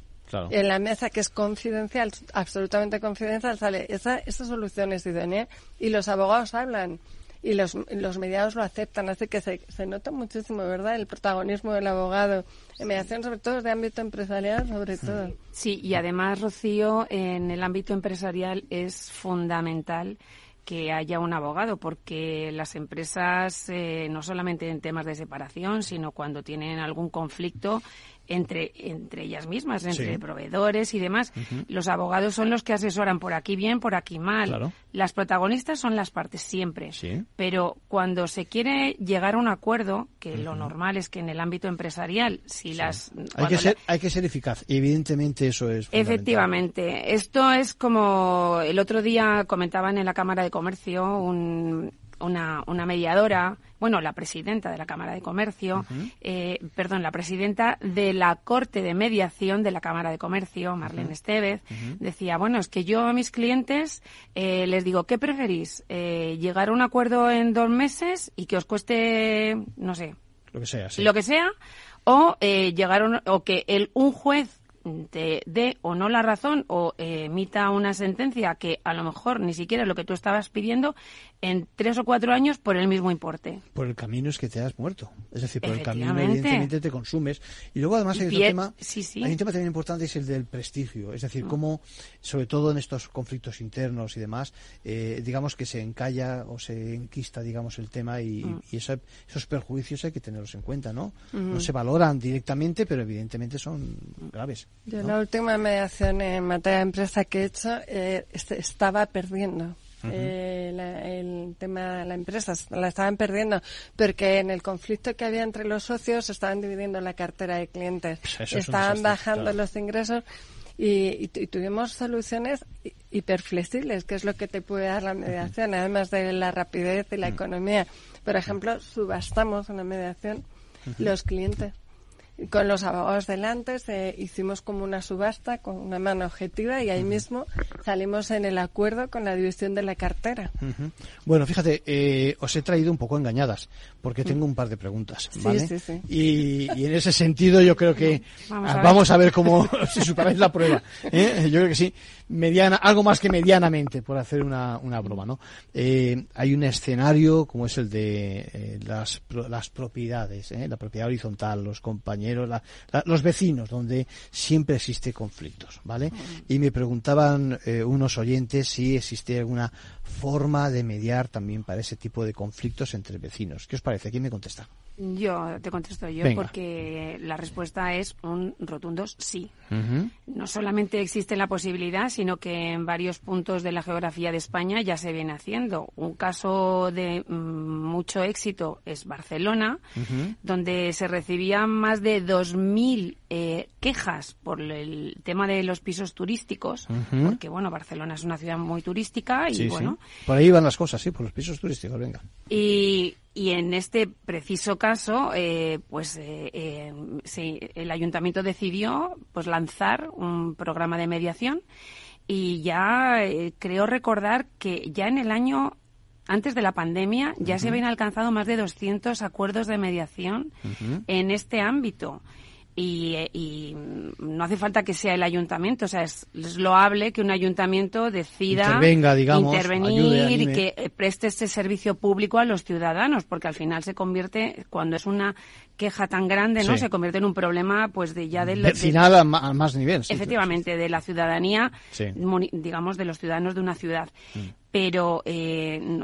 en la mesa que es confidencial, absolutamente confidencial, sale esa, esa solución es idónea y los abogados hablan y los, los mediados lo aceptan. Así que se, se nota muchísimo, ¿verdad? El protagonismo del abogado en mediación, sobre todo de ámbito empresarial, sobre todo. Sí, y además, Rocío, en el ámbito empresarial es fundamental que haya un abogado, porque las empresas, eh, no solamente en temas de separación, sino cuando tienen algún conflicto, entre, entre ellas mismas, entre proveedores y demás. Los abogados son los que asesoran por aquí bien, por aquí mal. Las protagonistas son las partes siempre. Pero cuando se quiere llegar a un acuerdo, que lo normal es que en el ámbito empresarial, si las... Hay que, ser, hay que ser eficaz, evidentemente eso es. Efectivamente. Esto es como el otro día comentaban en la Cámara de Comercio un una, una mediadora, bueno, la presidenta de la Cámara de Comercio, eh, perdón, la presidenta de la Corte de Mediación de la Cámara de Comercio, Marlene Estevez, decía, bueno, es que yo a mis clientes eh, les digo, ¿qué preferís? Eh, ¿Llegar a un acuerdo en dos meses y que os cueste, no sé, lo que sea, lo que sea, o llegar o que el, un juez te dé o no la razón o emita una sentencia que a lo mejor ni siquiera es lo que tú estabas pidiendo en tres o cuatro años por el mismo importe. Por el camino es que te has muerto. Es decir, por el camino evidentemente te consumes. Y luego además hay otro tema, hay un tema también importante es el del prestigio. Es decir, mm. cómo, sobre todo en estos conflictos internos y demás, eh, digamos que se encalla o se enquista, digamos, el tema y, mm. esos perjuicios hay que tenerlos en cuenta, ¿no? No se valoran directamente, pero evidentemente son graves. Yo la última mediación en materia de empresa que he hecho eh, estaba perdiendo eh, el tema de la empresa, la estaban perdiendo, porque en el conflicto que había entre los socios estaban dividiendo la cartera de clientes, pues estaban bajando los ingresos y, tuvimos soluciones hiperflexibles, que es lo que te puede dar la mediación, además de la rapidez y la economía. Por ejemplo, subastamos una mediación los clientes con los abogados delante hicimos como una subasta con una mano objetiva y ahí mismo salimos en el acuerdo con la división de la cartera. Bueno, fíjate, eh, os he traído un poco engañadas porque tengo un par de preguntas, ¿vale? Y, en ese sentido yo creo que vamos a ver, cómo si superáis la prueba. ¿eh? Yo creo que sí, mediana, algo más que medianamente, por hacer una, una broma, ¿no? Eh, hay un escenario como es el de las, las propiedades, la propiedad horizontal, los compañeros los vecinos, donde siempre existe conflictos, ¿vale? Y me preguntaban eh, unos oyentes si existe alguna forma de mediar también para ese tipo de conflictos entre vecinos. ¿Qué os parece? ¿Quién me contesta? Yo te contesto yo porque la respuesta es un rotundo sí. No solamente existe la posibilidad, sino que en varios puntos de la geografía de España ya se viene haciendo. Un caso de mm, mucho éxito es Barcelona, donde se recibían más de 2.000 eh, quejas por el tema de los pisos turísticos, porque bueno, Barcelona es una ciudad muy turística y bueno. Por ahí van las cosas, sí, por los pisos turísticos, venga. Y, y en este preciso caso, eh, pues eh, eh el ayuntamiento decidió pues lanzar un programa de mediación y ya eh, creo recordar que ya en el año antes de la pandemia ya se habían alcanzado más de 200 acuerdos de mediación en este ámbito. Y, y, no hace falta que sea el ayuntamiento, o sea, es, es loable que un ayuntamiento decida Intervenga, digamos, intervenir ayude, y que eh, preste este servicio público a los ciudadanos, porque al final se convierte, cuando es una queja tan grande, ¿no? Sí. Se convierte en un problema, pues, de ya del... de- Vecinal a, más nivel. sí, efectivamente, de la ciudadanía, digamos, de los ciudadanos de una ciudad. Pero eh, mm,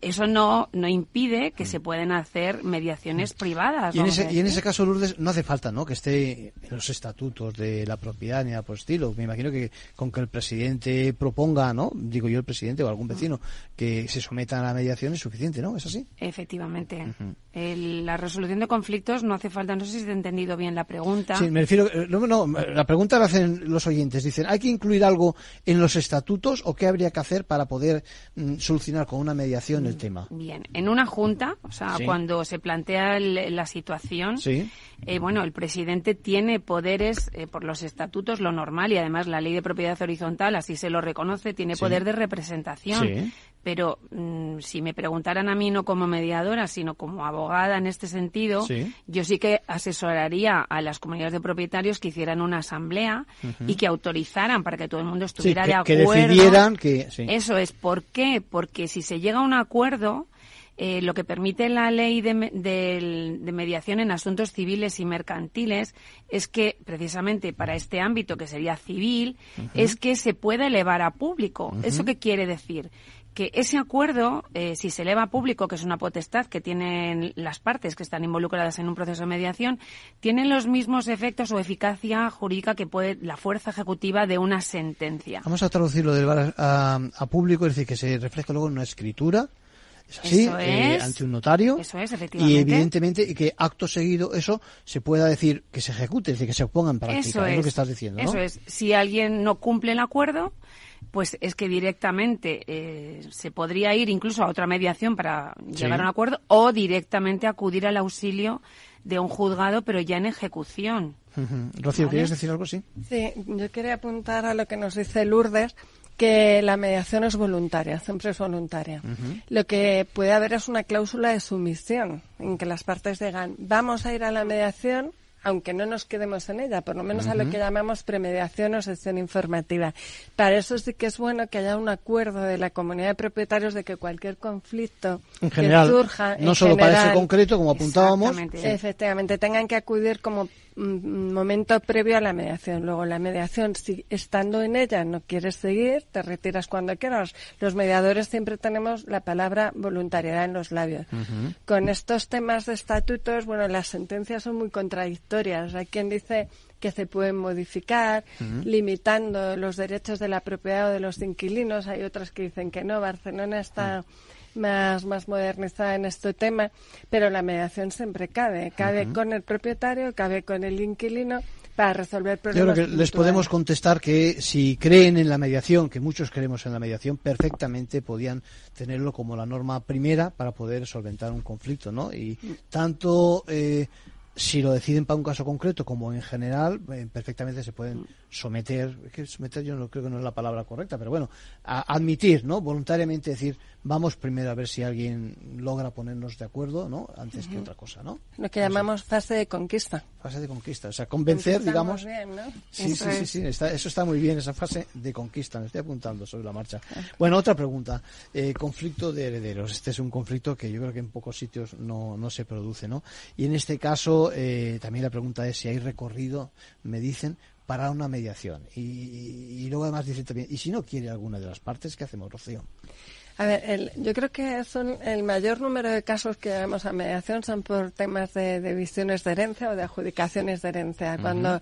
eso no, no impide que se pueden hacer mediaciones privadas. Y en, ese, y en decir. ese caso, Lourdes, no hace falta ¿no? que esté en los estatutos de la propiedad ni nada por estilo. Me imagino que con que el presidente proponga, ¿no? digo yo el presidente o algún vecino, que se someta a la mediación es suficiente, ¿no? ¿Es así? Efectivamente. El- la resolución de conflictos no hace falta, no sé si te he entendido bien la pregunta. Sí, me refiero, eh, no, no, la pregunta la hacen los oyentes. Dicen, ¿hay que incluir algo en los estatutos o qué habría que hacer para poder mm, solucionar con una mediación el tema? Bien, en una junta, o sea, Sí. cuando se plantea el- la situación, Sí. eh, bueno, el presidente tiene poderes eh, por los estatutos, lo normal, y además la ley de propiedad horizontal así se lo reconoce, tiene Sí. poder de representación. Pero mm, si me preguntaran a mí no como mediadora, sino como abogada en este sentido, Sí. yo sí que asesoraría a las comunidades de propietarios que hicieran una asamblea y que autorizaran para que todo el mundo Sí, estuviera que, de que acuerdo. decidieran que... sí. Eso es. ¿Por qué? Porque si se llega a un acuerdo, eh, lo que permite la ley de, del- de mediación en asuntos civiles y mercantiles es que, precisamente para este ámbito, que sería civil, es que se pueda elevar a público. ¿Eso qué quiere decir? Que ese acuerdo, eh, si se eleva a público, que es una potestad que tienen las partes que están involucradas en un proceso de mediación, tienen los mismos efectos o eficacia jurídica que puede la fuerza ejecutiva de una sentencia. Vamos a traducirlo del bar a, a público, es decir, que se refleje luego en una escritura, es así, Eso eh, es. ante un notario. Eso es, Y efectivamente. evidentemente, y que acto seguido eso se pueda decir que se ejecute, es decir, que se ponga en práctica, Eso es, es, lo que estás diciendo, ¿no? Eso es. Si alguien no cumple el acuerdo, pues es que directamente eh, se podría ir incluso a otra mediación para Sí. llegar a un acuerdo o directamente acudir al auxilio de un juzgado, pero ya en ejecución. Rocío, Vale. ¿querías decir algo? Sí. Sí, yo quería apuntar a lo que nos dice Lourdes, que la mediación es voluntaria, siempre es voluntaria. Lo que puede haber es una cláusula de sumisión, en que las partes digan, vamos a ir a la mediación, aunque no nos quedemos en ella, por lo menos a lo que llamamos premediación o sección informativa. Para eso sí que es bueno que haya un acuerdo de la comunidad de propietarios de que cualquier conflicto En general, que surja, no en solo para ese general, concreto, como apuntábamos. Efectivamente, tengan que acudir como momento previo a la mediación. Luego, la mediación, si estando en ella no quieres seguir, te retiras cuando quieras. Los mediadores siempre tenemos la palabra voluntariedad en los labios. Con estos temas de estatutos, bueno, las sentencias son muy contradictorias. Hay quien dice que se pueden modificar, limitando los derechos de la propiedad o de los inquilinos. Hay otras que dicen que no. Barcelona está más, más modernizada en este tema, pero la mediación siempre cabe. Cabe con el propietario, cabe con el inquilino para resolver Yo problemas. creo que les podemos contestar que si creen en la mediación, que muchos creemos en la mediación, perfectamente podían tenerlo como la norma primera para poder solventar un conflicto, ¿no? Y tanto eh, si lo deciden para un caso concreto como en general, eh, perfectamente se pueden someter, es que someter yo no creo que no es la palabra correcta, pero bueno, a admitir, ¿no? Voluntariamente decir, vamos primero a ver si alguien logra ponernos de acuerdo, ¿no? Antes que otra cosa, ¿no? Lo que llamamos fase de conquista. Fase de conquista, o sea, convencer, digamos. bien, ¿no? Sí, Eso sí, sí, sí, está- eso está muy bien, esa fase de conquista, me estoy apuntando sobre la marcha. Bueno, otra pregunta, eh, conflicto de herederos. Este es un conflicto que yo creo que en pocos sitios no, no se produce, ¿no? Y en este caso, eh, también la pregunta es si hay recorrido, me dicen, para una mediación. Y, y- y luego además dicen también, ¿y si no quiere alguna de las partes, qué hacemos, Rocío? A ver, el- yo creo que son el mayor número de casos que llevamos a mediación son por temas de, de visiones de herencia o de adjudicaciones de herencia. Cuando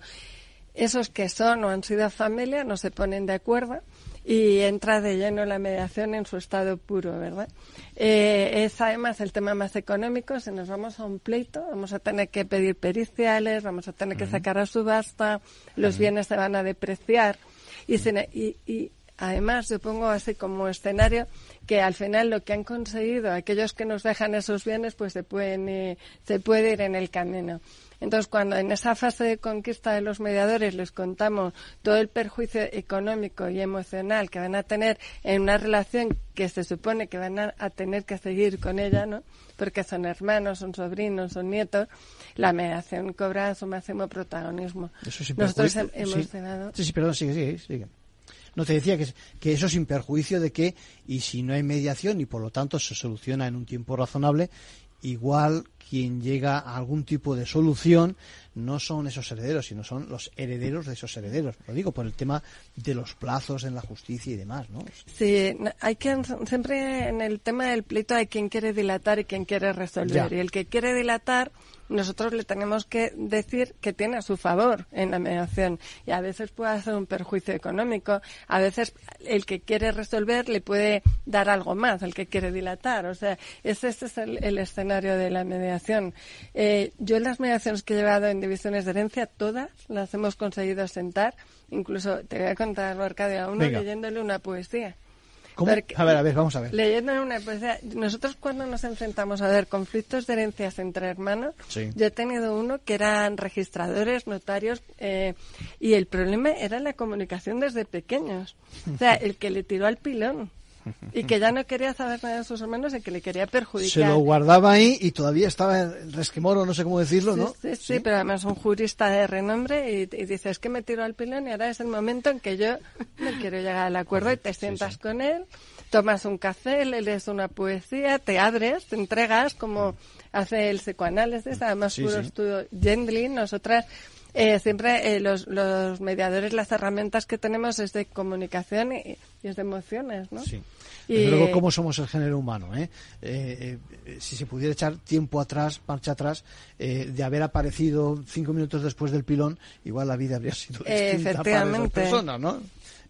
esos que son o han sido familia no se ponen de acuerdo y entra de lleno la mediación en su estado puro, ¿verdad? Eh, es además el tema más económico. Si nos vamos a un pleito, vamos a tener que pedir periciales, vamos a tener que sacar a subasta, los bienes se van a depreciar y, se y, y además yo pongo así como escenario que al final lo que han conseguido aquellos que nos dejan esos bienes pues se pueden eh, se puede ir en el camino. Entonces, cuando en esa fase de conquista de los mediadores les contamos todo el perjuicio económico y emocional que van a tener en una relación que se supone que van a, tener que seguir con ella, ¿no? Porque son hermanos, son sobrinos, son nietos, la mediación cobra su máximo protagonismo. Eso Nosotros hemos sí. Sí, sí, perdón, sigue, sigue, sigue. No te decía que, que eso sin perjuicio de que, y si no hay mediación y por lo tanto se soluciona en un tiempo razonable, igual quien llega a algún tipo de solución no son esos herederos, sino son los herederos de esos herederos. Lo digo por el tema de los plazos en la justicia y demás, ¿no? Sí, hay que siempre en el tema del pleito hay quien quiere dilatar y quien quiere resolver. Y el que quiere dilatar nosotros le tenemos que decir que tiene a su favor en la mediación y a veces puede hacer un perjuicio económico, a veces el que quiere resolver le puede dar algo más, el que quiere dilatar. O sea, ese, es el, escenario de la mediación. Eh, yo en las mediaciones que he llevado en divisiones de herencia, todas las hemos conseguido sentar. Incluso te voy a contar, Arcadio, a uno leyéndole una poesía a ver, a ver, vamos a ver. Leyendo una poesía, nosotros cuando nos enfrentamos a ver conflictos de herencias entre hermanos, yo he tenido uno que eran registradores, notarios, eh, y el problema era la comunicación desde pequeños. O sea, el que le tiró al pilón y que ya no quería saber nada de sus hermanos y que le quería perjudicar. Se lo guardaba ahí y todavía estaba en resquemor o no sé cómo decirlo, ¿no? Sí, sí, pero además un jurista de renombre y, dice, es que me tiro al pilón y ahora es el momento en que yo no quiero llegar al acuerdo y te sientas con él, tomas un café, le lees una poesía, te abres, te entregas como hace el psicoanálisis, además puro estudio Gendlin, nosotras eh, siempre eh, los, los, mediadores, las herramientas que tenemos es de comunicación y, es de emociones, ¿no? Sí. Y luego, ¿cómo somos el género humano? Eh? eh? si se pudiera echar tiempo atrás, marcha atrás, de haber aparecido cinco minutos después del pilón, igual la vida habría sido distinta para esas personas, ¿no?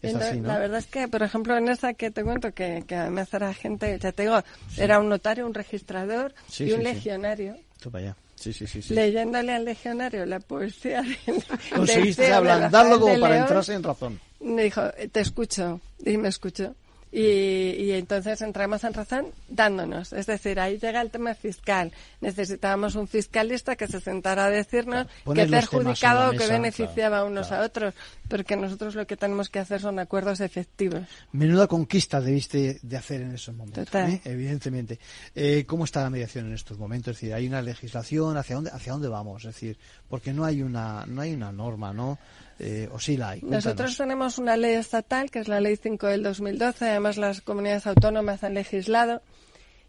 Es así, ¿no? La verdad es que, por ejemplo, en esa que te cuento, que, que además era gente, ya te digo, era un notario, un registrador y un legionario. allá. Sí, sí, sí, Leyéndole al legionario la poesía del, Conseguiste ablandarlo como para entrarse en razón. Me dijo, te escucho, y me escucho. Y, entonces entramos en razón dándonos. Es decir, ahí llega el tema fiscal. Necesitábamos un fiscalista que se sentara a decirnos qué perjudicado o qué beneficiaba a unos a otros. Porque nosotros lo que tenemos que hacer son acuerdos efectivos. Menuda conquista debiste de hacer en esos momentos. ¿eh? Evidentemente. Eh, ¿Cómo está la mediación en estos momentos? Es decir, ¿hay una legislación? ¿Hacia dónde, hacia dónde vamos? Es decir, porque no hay una, no hay una norma, ¿no? Eh. Nosotros tenemos una ley estatal, que es la Ley 5 del 2012, además las comunidades autónomas han legislado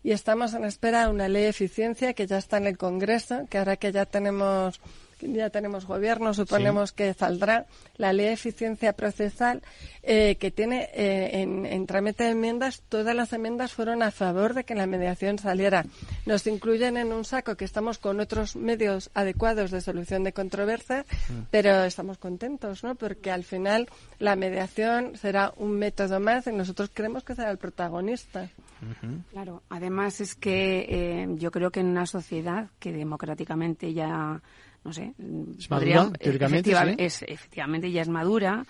y estamos en espera de una ley de eficiencia que ya está en el Congreso, que ahora que ya tenemos ya tenemos gobierno, suponemos que saldrá la ley de eficiencia procesal eh, que tiene eh, en, en, trámite de enmiendas, todas las enmiendas fueron a favor de que la mediación saliera. Nos incluyen en un saco que estamos con otros medios adecuados de solución de controversias, mm. pero estamos contentos, ¿no? Porque al final la mediación será un método más y nosotros creemos que será el protagonista. Claro, además es que eh, yo creo que en una sociedad que democráticamente ya no sé, ¿Es madura, es, efectivamente ya es madura.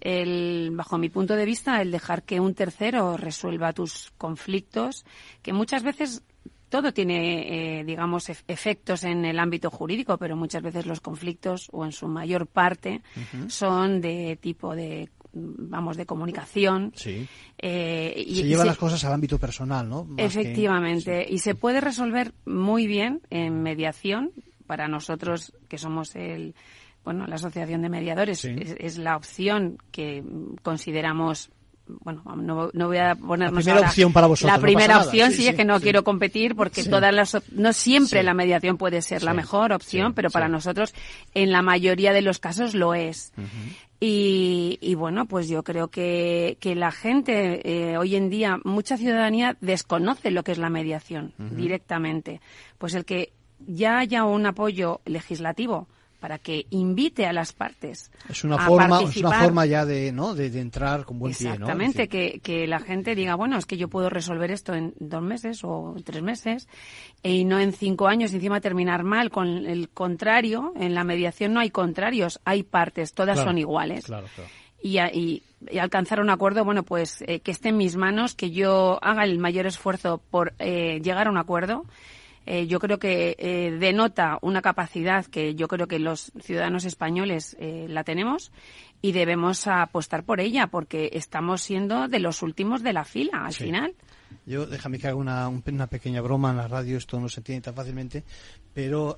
El, bajo mi punto de vista, el dejar que un tercero resuelva tus conflictos, que muchas veces todo tiene, eh, digamos, efectos en el ámbito jurídico, pero muchas veces los conflictos, o en su mayor parte, son de tipo de vamos de comunicación. Sí. Eh, y se llevan las cosas al ámbito personal no efectivamente. y se puede resolver muy bien en mediación para nosotros, que somos el, bueno, la Asociación de Mediadores, es, la opción que consideramos bueno, no, no, voy a ponernos la primera opción para vosotros. La primera opción sí, es que no quiero competir porque todas las no siempre la mediación puede ser la mejor opción, pero para nosotros en la mayoría de los casos lo es. y, y, bueno, pues yo creo que, que la gente eh, hoy en día, mucha ciudadanía desconoce lo que es la mediación directamente. Pues el que ya haya un apoyo legislativo para que invite a las partes es una forma es una forma ya de no de, entrar con buen pie exactamente que, que la gente diga bueno es que yo puedo resolver esto en dos meses o tres meses y no en cinco años y encima terminar mal con el contrario en la mediación no hay contrarios hay partes todas son iguales claro, claro. Y, y, alcanzar un acuerdo, bueno, pues eh, que esté en mis manos, que yo haga el mayor esfuerzo por eh, llegar a un acuerdo. Eh, yo creo que eh, denota una capacidad que yo creo que los ciudadanos españoles eh, la tenemos y debemos apostar por ella porque estamos siendo de los últimos de la fila al Sí. final. Yo, déjame que haga una, un- una pequeña broma en la radio, esto no se entiende tan fácilmente, pero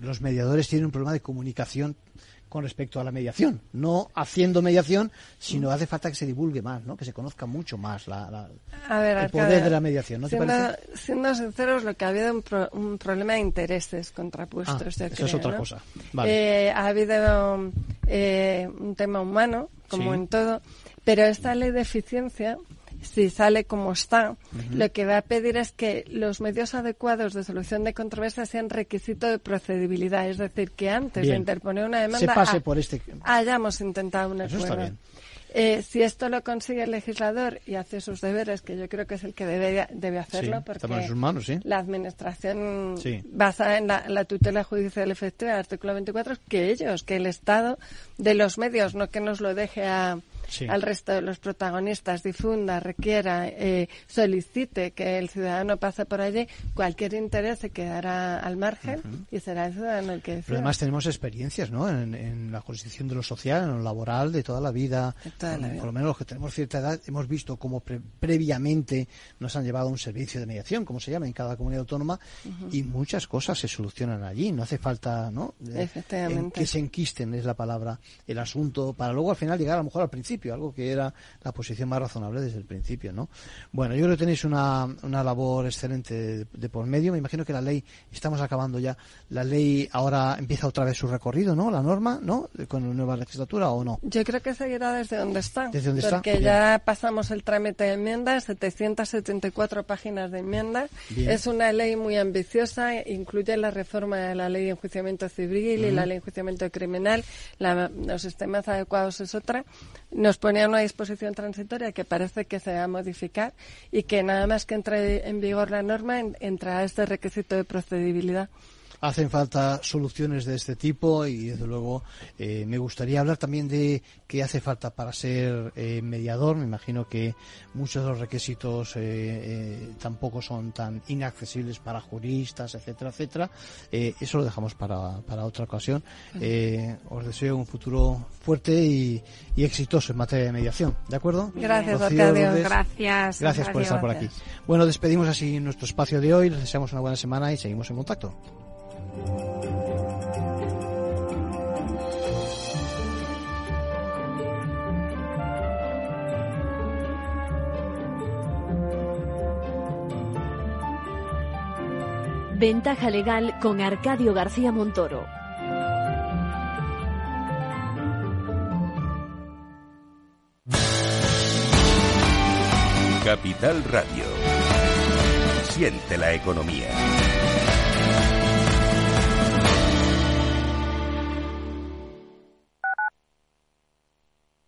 los mediadores tienen un problema de comunicación con respecto a la mediación. No haciendo mediación, sino hace falta que se divulgue más, ¿no? que se conozca mucho más la, la- A ver, el poder de la mediación. ¿No te siendo, parece? siendo sinceros, lo que ha habido un, pro- un problema de intereses contrapuestos. Ah, yo eso es otra ¿no? cosa. Vale. Eh, ha habido eh, un tema humano, como Sí. en todo, pero esta ley de eficiencia, si sale como está, lo que va a pedir es que los medios adecuados de solución de controversias sean requisito de procedibilidad, es decir, que antes de interponer una Se demanda pase por este. hayamos intentado un acuerdo. Eh, si esto lo consigue el legislador y hace sus deberes, que yo creo que es el que debe, debe hacerlo, Sí, porque en sus manos, sí. la administración Sí. basada en la, la tutela judicial efectiva, artículo 24, es que ellos, que el Estado de los medios, no que nos lo deje a, Sí. al resto de los protagonistas, difunda, requiera, eh, solicite que el ciudadano pase por allí, cualquier interés se quedará al margen y será el ciudadano el que decida. Pero además tenemos experiencias, ¿no? En, en la jurisdicción de lo social, en lo laboral, de toda la vida. toda la Por- vida. Por lo menos los que tenemos cierta edad hemos visto cómo pre- previamente nos han llevado a un servicio de mediación, como se llama en cada comunidad autónoma, y muchas cosas se solucionan allí. No hace falta, ¿no? Efectivamente. en que se enquisten es la palabra el asunto para luego al final llegar a lo mejor al principio, algo que era la posición más razonable desde el principio, ¿no? Bueno, yo creo que tenéis una, una labor excelente de, de por medio. Me imagino que la ley, estamos acabando ya, la ley ahora empieza otra vez su recorrido, ¿no? La norma, ¿no? Con la nueva legislatura o no. Yo creo que seguirá desde donde está. Desde donde está, porque ya pasamos el trámite de enmiendas, 774 páginas de enmiendas. Bien. Es una ley muy ambiciosa, incluye la reforma de la ley de enjuiciamiento civil y la ley de enjuiciamiento criminal. La- los sistemas adecuados es otra. Nos ponía una disposición transitoria que parece que se va a modificar y que nada más que entre en vigor la norma en- entrará este requisito de procedibilidad. Hacen falta soluciones de este tipo y, desde luego, eh, me gustaría hablar también de qué hace falta para ser eh, mediador. Me imagino que muchos de los requisitos eh, eh, tampoco son tan inaccesibles para juristas, etcétera, etcétera. Eh, eso lo dejamos para, para otra ocasión. Eh, os deseo un futuro fuerte y, y exitoso en materia de mediación. ¿De acuerdo? Gracias, Rocío Arcadio. Lourdes, Gracias, Gracias por estar por aquí. Bueno, despedimos así nuestro espacio de hoy. Les deseamos una buena semana y seguimos en contacto. Ventaja legal con Arcadio García Montoro. Capital Radio. Siente la economía.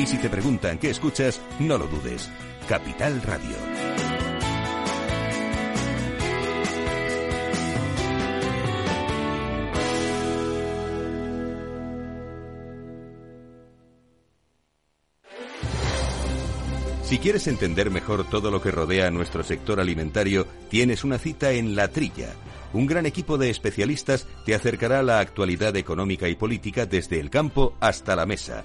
Y si te preguntan qué escuchas, no lo dudes. Capital Radio. Si quieres entender mejor todo lo que rodea a nuestro sector alimentario, tienes una cita en La Trilla. Un gran equipo de especialistas te acercará a la actualidad económica y política desde el campo hasta la mesa,